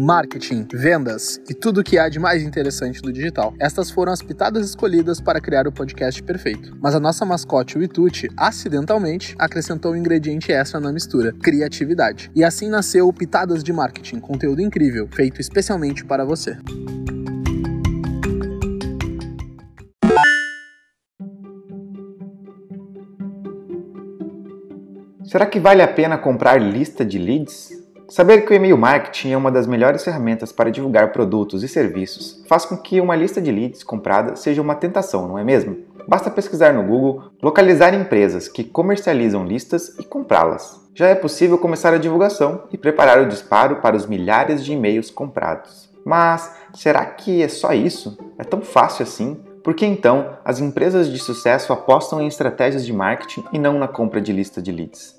marketing, vendas e tudo o que há de mais interessante do digital. Estas foram as pitadas escolhidas para criar o podcast perfeito. Mas a nossa mascote, o Ituti, acidentalmente acrescentou um ingrediente extra na mistura: criatividade. E assim nasceu o Pitadas de Marketing, conteúdo incrível, feito especialmente para você. Será que vale a pena comprar lista de leads? Saber que o e-mail marketing é uma das melhores ferramentas para divulgar produtos e serviços faz com que uma lista de leads comprada seja uma tentação, não é mesmo? Basta pesquisar no Google, localizar empresas que comercializam listas e comprá-las. Já é possível começar a divulgação e preparar o disparo para os milhares de e-mails comprados. Mas será que é só isso? É tão fácil assim? Por que então as empresas de sucesso apostam em estratégias de marketing e não na compra de lista de leads?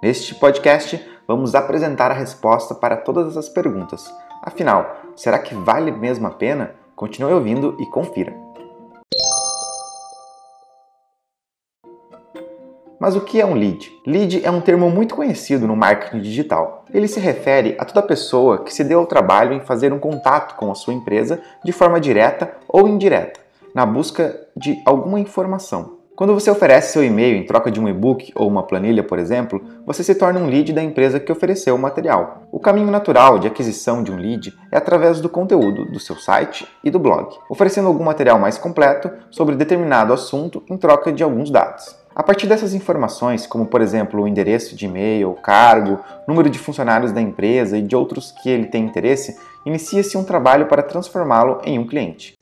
Neste podcast, vamos apresentar a resposta para todas essas perguntas. Afinal, será que vale mesmo a pena? Continue ouvindo e confira. Mas o que é um lead? Lead é um termo muito conhecido no marketing digital. Ele se refere a toda pessoa que se deu ao trabalho em fazer um contato com a sua empresa de forma direta ou indireta na busca de alguma informação. Quando você oferece seu e-mail em troca de um e-book ou uma planilha, por exemplo, você se torna um lead da empresa que ofereceu o material. O caminho natural de aquisição de um lead é através do conteúdo do seu site e do blog, oferecendo algum material mais completo sobre determinado assunto em troca de alguns dados. A partir dessas informações, como por exemplo o endereço de e-mail, cargo, número de funcionários da empresa e de outros que ele tem interesse, inicia-se um trabalho para transformá-lo em um cliente.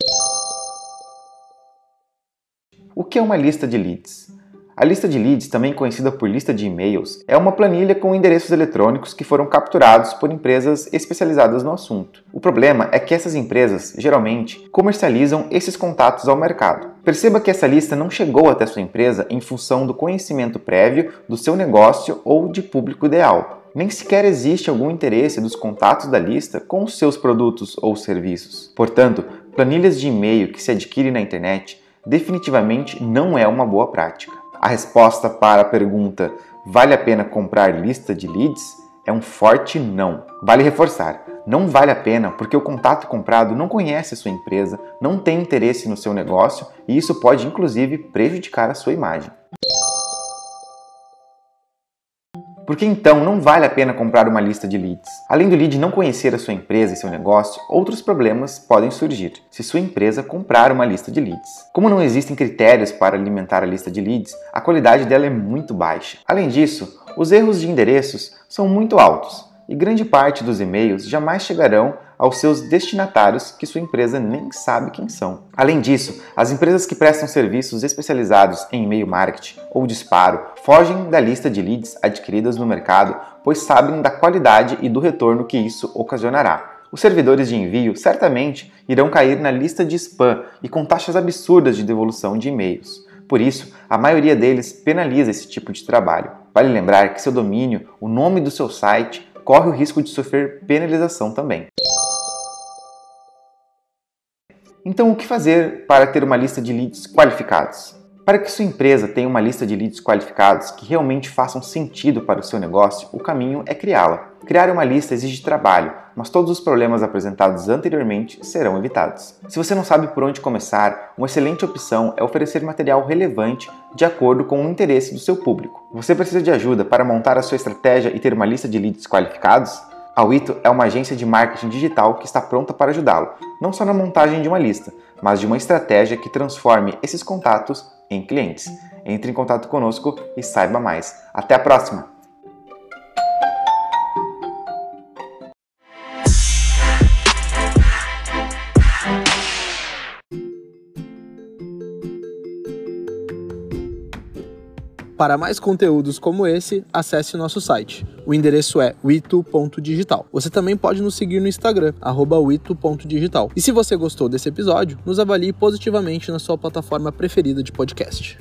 O que é uma lista de leads? A lista de leads, também conhecida por lista de e-mails, é uma planilha com endereços eletrônicos que foram capturados por empresas especializadas no assunto. O problema é que essas empresas, geralmente, comercializam esses contatos ao mercado. Perceba que essa lista não chegou até sua empresa em função do conhecimento prévio do seu negócio ou de público ideal. Nem sequer existe algum interesse dos contatos da lista com os seus produtos ou serviços. Portanto, planilhas de e-mail que se adquirem na internet definitivamente não é uma boa prática. A resposta para a pergunta vale a pena comprar lista de leads é um forte não. Vale reforçar, não vale a pena porque o contato comprado não conhece a sua empresa, não tem interesse no seu negócio e isso pode inclusive prejudicar a sua imagem. Por que então não vale a pena comprar uma lista de leads? Além do lead não conhecer a sua empresa e seu negócio, outros problemas podem surgir se sua empresa comprar uma lista de leads. Como não existem critérios para alimentar a lista de leads, a qualidade dela é muito baixa. Além disso, os erros de endereços são muito altos e grande parte dos e-mails jamais chegarão aos seus destinatários que sua empresa nem sabe quem são. Além disso, as empresas que prestam serviços especializados em e-mail marketing ou disparo fogem da lista de leads adquiridas no mercado, pois sabem da qualidade e do retorno que isso ocasionará. Os servidores de envio certamente irão cair na lista de spam e com taxas absurdas de devolução de e-mails. Por isso, a maioria deles penaliza esse tipo de trabalho. Vale lembrar que seu domínio, o nome do seu site, corre o risco de sofrer penalização também. Então, o que fazer para ter uma lista de leads qualificados? Para que sua empresa tenha uma lista de leads qualificados que realmente façam sentido para o seu negócio, o caminho é criá-la. Criar uma lista exige trabalho, mas todos os problemas apresentados anteriormente serão evitados. Se você não sabe por onde começar, uma excelente opção é oferecer material relevante de acordo com o interesse do seu público. Você precisa de ajuda para montar a sua estratégia e ter uma lista de leads qualificados? A Wito é uma agência de marketing digital que está pronta para ajudá-lo, não só na montagem de uma lista, mas de uma estratégia que transforme esses contatos em clientes. Entre em contato conosco e saiba mais. Até a próxima! Para mais conteúdos como esse, acesse nosso site. O endereço é wito.digital. Você também pode nos seguir no Instagram, wito.digital. E se você gostou desse episódio, nos avalie positivamente na sua plataforma preferida de podcast.